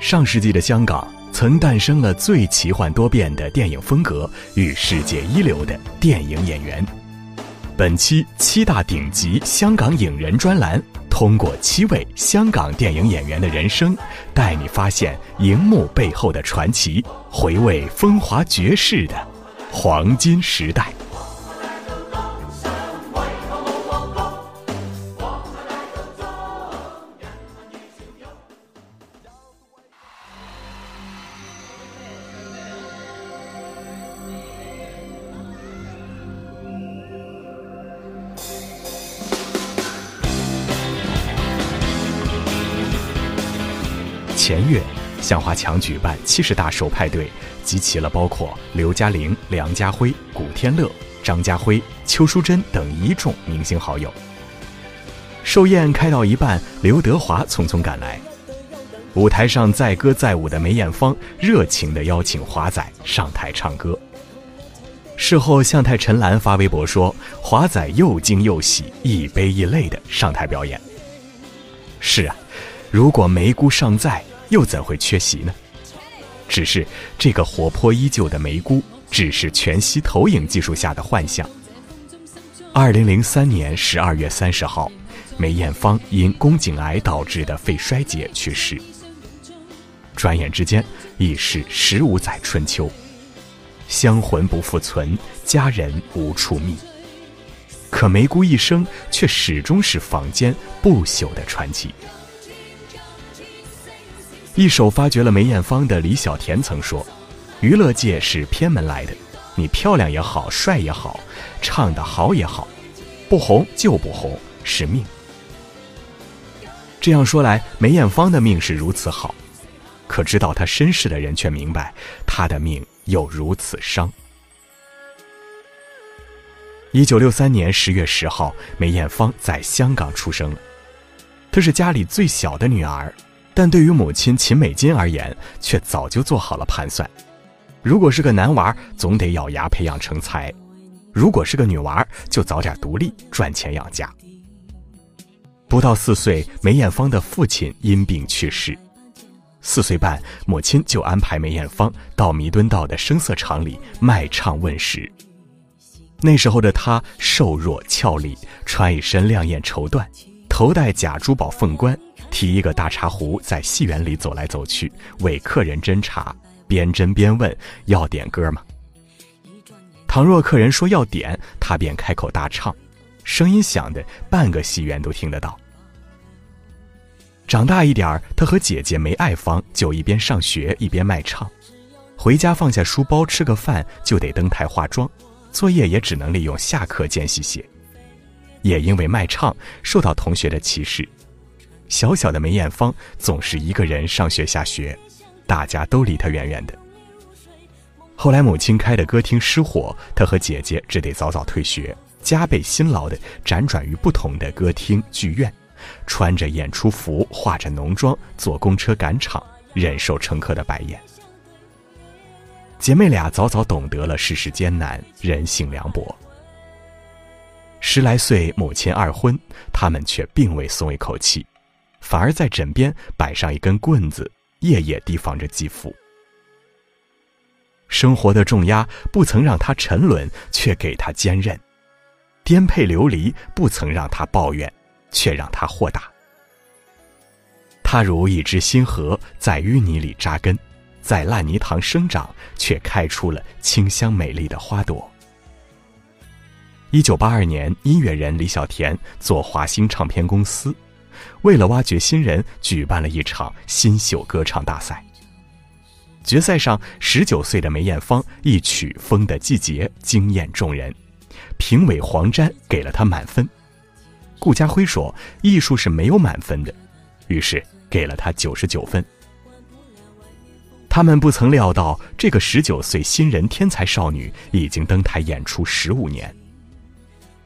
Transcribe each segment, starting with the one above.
上世纪的香港曾诞生了最奇幻多变的电影风格与世界一流的电影演员。本期七大顶级香港影人专栏，通过七位香港电影演员的人生，带你发现荧幕背后的传奇，回味风华绝世的黄金时代。向华强举办七十大寿派对，集齐了包括刘嘉玲、梁家辉、古天乐、张家辉、邱淑贞等一众明星好友。寿宴开到一半，刘德华匆匆赶来，舞台上载歌载舞的梅艳芳热情地邀请华仔上台唱歌。事后，向太陈岚发微博说：“华仔又惊又喜，一悲一泪地上台表演。”是啊，如果梅姑尚在。又怎会缺席呢？只是这个活泼依旧的梅姑，只是全息投影技术下的幻象。二零零三年十二月三十号，梅艳芳因宫颈癌导致的肺衰竭去世。转眼之间，已是十五载春秋，香魂不复存，佳人无处觅。可梅姑一生却始终是坊间不朽的传奇。一手发掘了梅艳芳的李小田曾说：“娱乐界是偏门来的，你漂亮也好，帅也好，唱得好也好，不红就不红，是命。”这样说来，梅艳芳的命是如此好，可知道她身世的人却明白，她的命又如此伤。一九六三年十月十号，梅艳芳在香港出生了，她是家里最小的女儿。但对于母亲秦美金而言，却早就做好了盘算：如果是个男娃，总得咬牙培养成才；如果是个女娃，就早点独立赚钱养家。不到四岁，梅艳芳的父亲因病去世，四岁半，母亲就安排梅艳芳到弥敦道的声色场里卖唱问食。那时候的她瘦弱俏丽，穿一身亮眼绸缎，头戴假珠宝凤冠。提一个大茶壶，在戏园里走来走去，为客人斟茶，边斟边问：“要点歌吗？”倘若客人说要点，他便开口大唱，声音响的半个戏园都听得到。长大一点儿，他和姐姐梅爱芳就一边上学一边卖唱，回家放下书包吃个饭就得登台化妆，作业也只能利用下课间隙写。也因为卖唱受到同学的歧视。小小的梅艳芳总是一个人上学下学，大家都离她远远的。后来母亲开的歌厅失火，她和姐姐只得早早退学，加倍辛劳的辗转于不同的歌厅剧院，穿着演出服，化着浓妆，坐公车赶场，忍受乘客的白眼。姐妹俩早早懂得了世事艰难，人性凉薄。十来岁，母亲二婚，他们却并未松一口气。反而在枕边摆上一根棍子，夜夜提防着继父。生活的重压不曾让他沉沦，却给他坚韧；颠沛流离不曾让他抱怨，却让他豁达。他如一只新荷，在淤泥里扎根，在烂泥塘生长，却开出了清香美丽的花朵。一九八二年，音乐人李小田做华星唱片公司。为了挖掘新人，举办了一场新秀歌唱大赛。决赛上，十九岁的梅艳芳一曲《风的季节》惊艳众人，评委黄沾给了她满分。顾家辉说：“艺术是没有满分的。”于是给了她九十九分。他们不曾料到，这个十九岁新人天才少女已经登台演出十五年。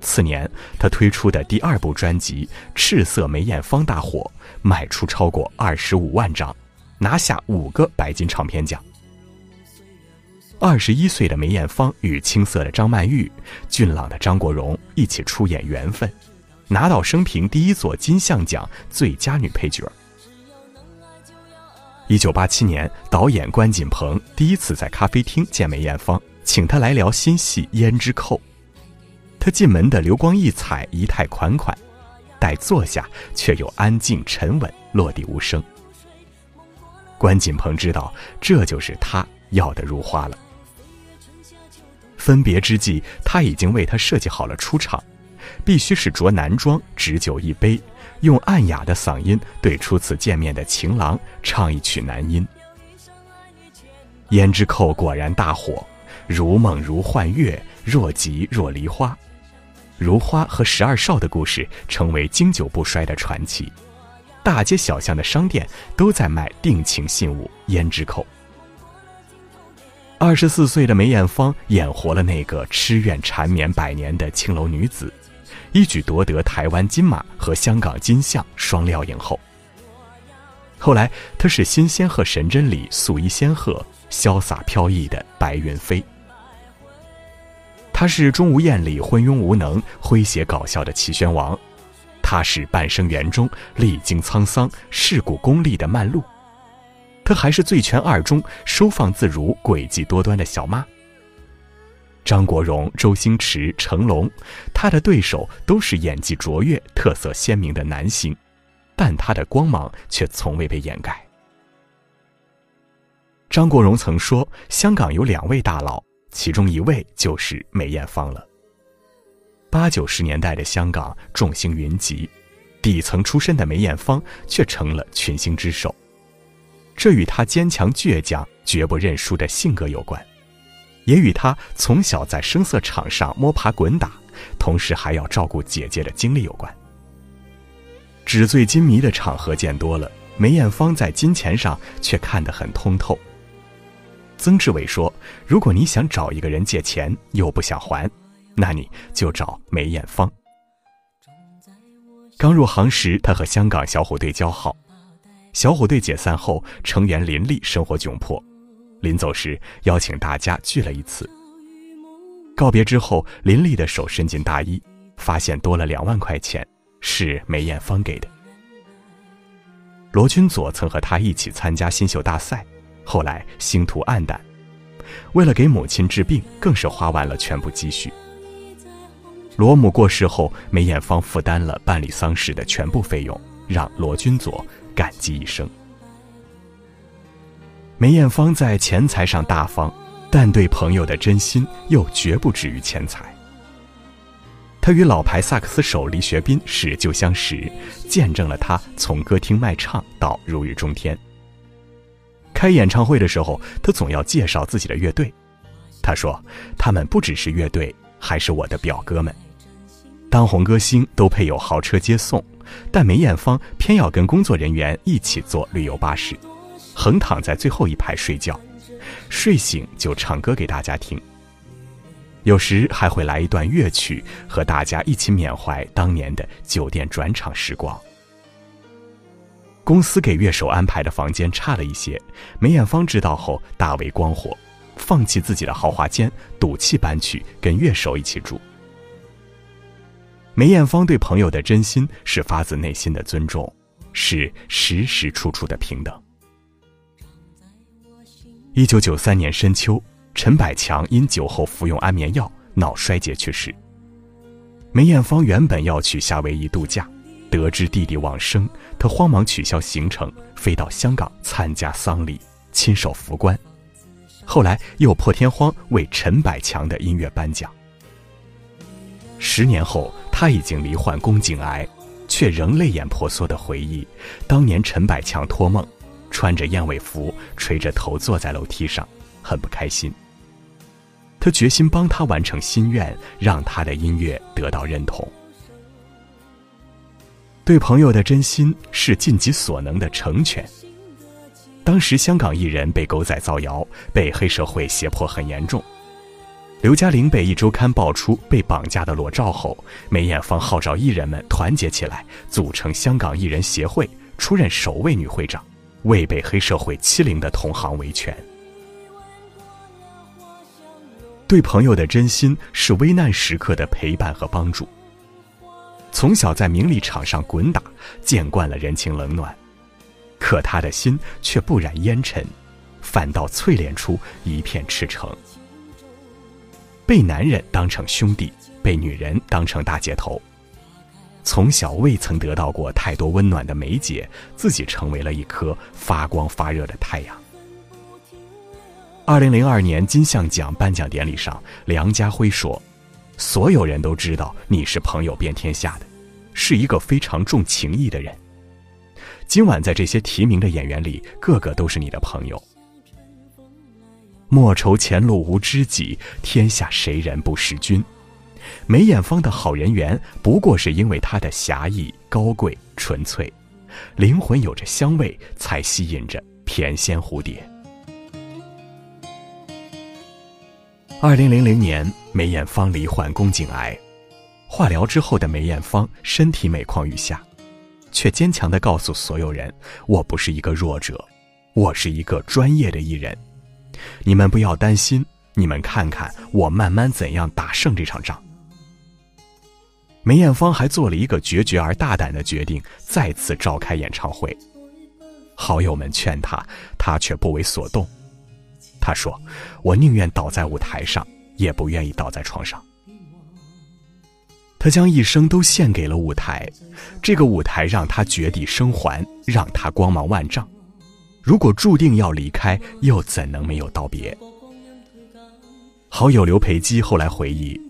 次年，他推出的第二部专辑《赤色梅艳芳》大火，卖出超过二十五万张，拿下五个白金唱片奖。二十一岁的梅艳芳与青涩的张曼玉、俊朗的张国荣一起出演《缘分》，拿到生平第一座金像奖最佳女配角。一九八七年，导演关锦鹏第一次在咖啡厅见梅艳芳，请她来聊新戏《胭脂扣》。他进门的流光溢彩，仪态款款，待坐下却又安静沉稳，落地无声。关锦鹏知道，这就是他要的如花了。分别之际，他已经为她设计好了出场，必须是着男装，只酒一杯，用暗哑的嗓音对初次见面的情郎唱一曲男音。胭脂扣果然大火，如梦如幻月，若即若梨花，如花和十二少的故事成为经久不衰的传奇，大街小巷的商店都在卖定情信物胭脂扣。二十四岁的梅艳芳演活了那个痴怨缠绵百年的青楼女子，一举夺得台湾金马和香港金像双料影后。后来，她是新仙鹤神针里素衣仙鹤，潇洒飘逸的白云飞。她是钟无艳里昏庸无能、诙谐搞笑的齐宣王，她是半生缘中历经沧桑、世故功利的曼璐。她还是《醉拳二》中收放自如、诡计多端的小妈。张国荣、周星驰、成龙，他的对手都是演技卓越、特色鲜明的男星，但他的光芒却从未被掩盖。张国荣曾说：“香港有两位大佬，其中一位就是梅艳芳了。”八九十年代的香港众星云集，底层出身的梅艳芳却成了群星之首。这与她坚强倔强、绝不认输的性格有关，也与她从小在声色场上摸爬滚打，同时还要照顾姐姐的经历有关。纸醉金迷的场合见多了，梅艳芳在金钱上却看得很通透。曾志伟说：“如果你想找一个人借钱又不想还，那你就找梅艳芳。”刚入行时，他和香港小虎队交好。小虎队解散后，成员林立生活窘迫，临走时邀请大家聚了一次。告别之后，林立的手伸进大衣，发现多了两万块钱，是梅艳芳给的。罗君佐曾和他一起参加新秀大赛，后来星途黯淡，为了给母亲治病，更是花完了全部积蓄。罗母过世后，梅艳芳负担了办理丧事的全部费用，让罗君佐。感激一生。梅艳芳在钱财上大方，但对朋友的真心又绝不止于钱财。她与老牌萨克斯手李学斌是旧相识，见证了他从歌厅卖唱到如日中天。开演唱会的时候，他总要介绍自己的乐队。他说：“他们不只是乐队，还是我的表哥们。当红歌星都配有豪车接送。”但梅艳芳偏要跟工作人员一起坐旅游巴士，横躺在最后一排睡觉，睡醒就唱歌给大家听。有时还会来一段乐曲，和大家一起缅怀当年的酒店转场时光。公司给乐手安排的房间差了一些，梅艳芳知道后大为光火，放弃自己的豪华间，赌气搬去跟乐手一起住。梅艳芳对朋友的真心是发自内心的尊重，是时时处处的平等。一九九三年深秋，陈百强因酒后服用安眠药脑衰竭去世。梅艳芳原本要去夏威夷度假，得知弟弟往生，他慌忙取消行程，飞到香港参加丧礼，亲手扶棺。后来又破天荒为陈百强的音乐颁奖。十年后。他已经罹患宫颈癌，却仍泪眼婆娑地回忆，当年陈百强托梦，穿着燕尾服，垂着头坐在楼梯上，很不开心。他决心帮他完成心愿，让他的音乐得到认同。对朋友的真心是尽己所能的成全。当时香港艺人被狗仔造谣，被黑社会胁迫很严重。刘嘉玲被一周刊爆出被绑架的裸照后，梅艳芳号召艺人们团结起来，组成香港艺人协会，出任首位女会长，为被黑社会欺凌的同行维权。对朋友的真心是危难时刻的陪伴和帮助。从小在名利场上滚打，见惯了人情冷暖，可他的心却不染烟尘，反倒淬炼出一片赤诚。被男人当成兄弟，被女人当成大姐头。从小未曾得到过太多温暖的梅姐，自己成为了一颗发光发热的太阳。二零零二年金像奖颁奖典礼上，梁家辉说：“所有人都知道你是朋友遍天下的，是一个非常重情义的人。今晚在这些提名的演员里，个个都是你的朋友。莫愁前路无知己，天下谁人不识君。”梅艳芳的好人缘，不过是因为她的侠义、高贵、纯粹，灵魂有着香味，才吸引着翩跹蝴蝶。二零零零年，梅艳芳罹患宫颈癌，化疗之后的梅艳芳身体每况愈下，却坚强地告诉所有人：“我不是一个弱者，我是一个专业的艺人，你们不要担心，你们看看我慢慢怎样打胜这场仗。”梅艳芳还做了一个决绝而大胆的决定，再次召开演唱会。好友们劝她，她却不为所动。他说：“我宁愿倒在舞台上，也不愿意倒在床上。”他将一生都献给了舞台，这个舞台让他绝地生还，让他光芒万丈。如果注定要离开，又怎能没有道别？好友刘培基后来回忆。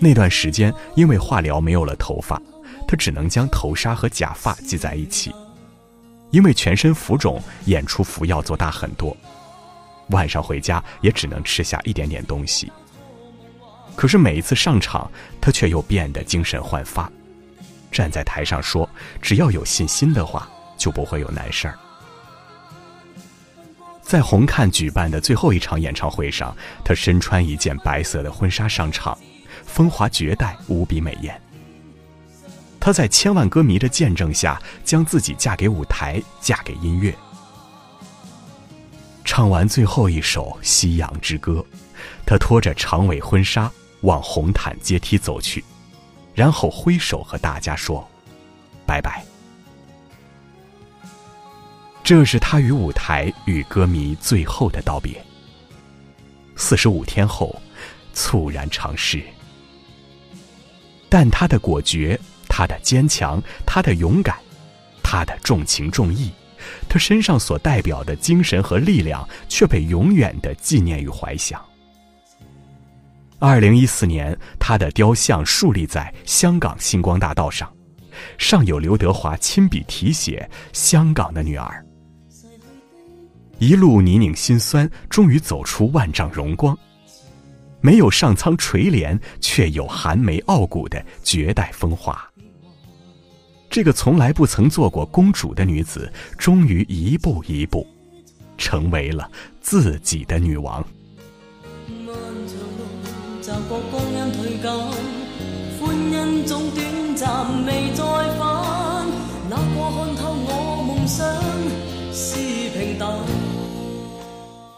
那段时间，因为化疗没有了头发，他只能将头纱和假发系在一起。因为全身浮肿，演出服要做大很多，晚上回家也只能吃下一点点东西。可是每一次上场，他却又变得精神焕发，站在台上说：“只要有信心的话，就不会有难事儿。”在红磡举办的最后一场演唱会上，他身穿一件白色的婚纱上场。风华绝代，无比美艳。她在千万歌迷的见证下，将自己嫁给舞台，嫁给音乐。唱完最后一首《夕阳之歌》，她拖着长尾婚纱往红毯阶梯走去，然后挥手和大家说：“拜拜。”这是她与舞台与歌迷最后的道别。四十五天后，猝然长逝。但他的果决，他的坚强，他的勇敢，他的重情重义，他身上所代表的精神和力量，却被永远的纪念与怀想。二零一四年，他的雕像树立在香港星光大道上，上有刘德华亲笔题写“香港的女儿”，一路泥泞辛酸，终于走出万丈荣光。没有上苍垂怜，却有寒梅傲骨的绝代风华。这个从来不曾做过公主的女子，终于一步一步，成为了自己的女王。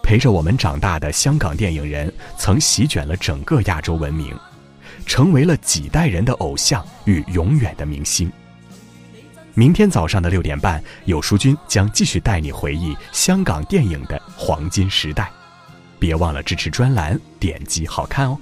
陪着我们长大的香港电影人，曾席卷了整个亚洲文明，成为了几代人的偶像与永远的明星。明天早上的六点半，有书君将继续带你回忆香港电影的黄金时代。别忘了支持专栏，点击好看哦。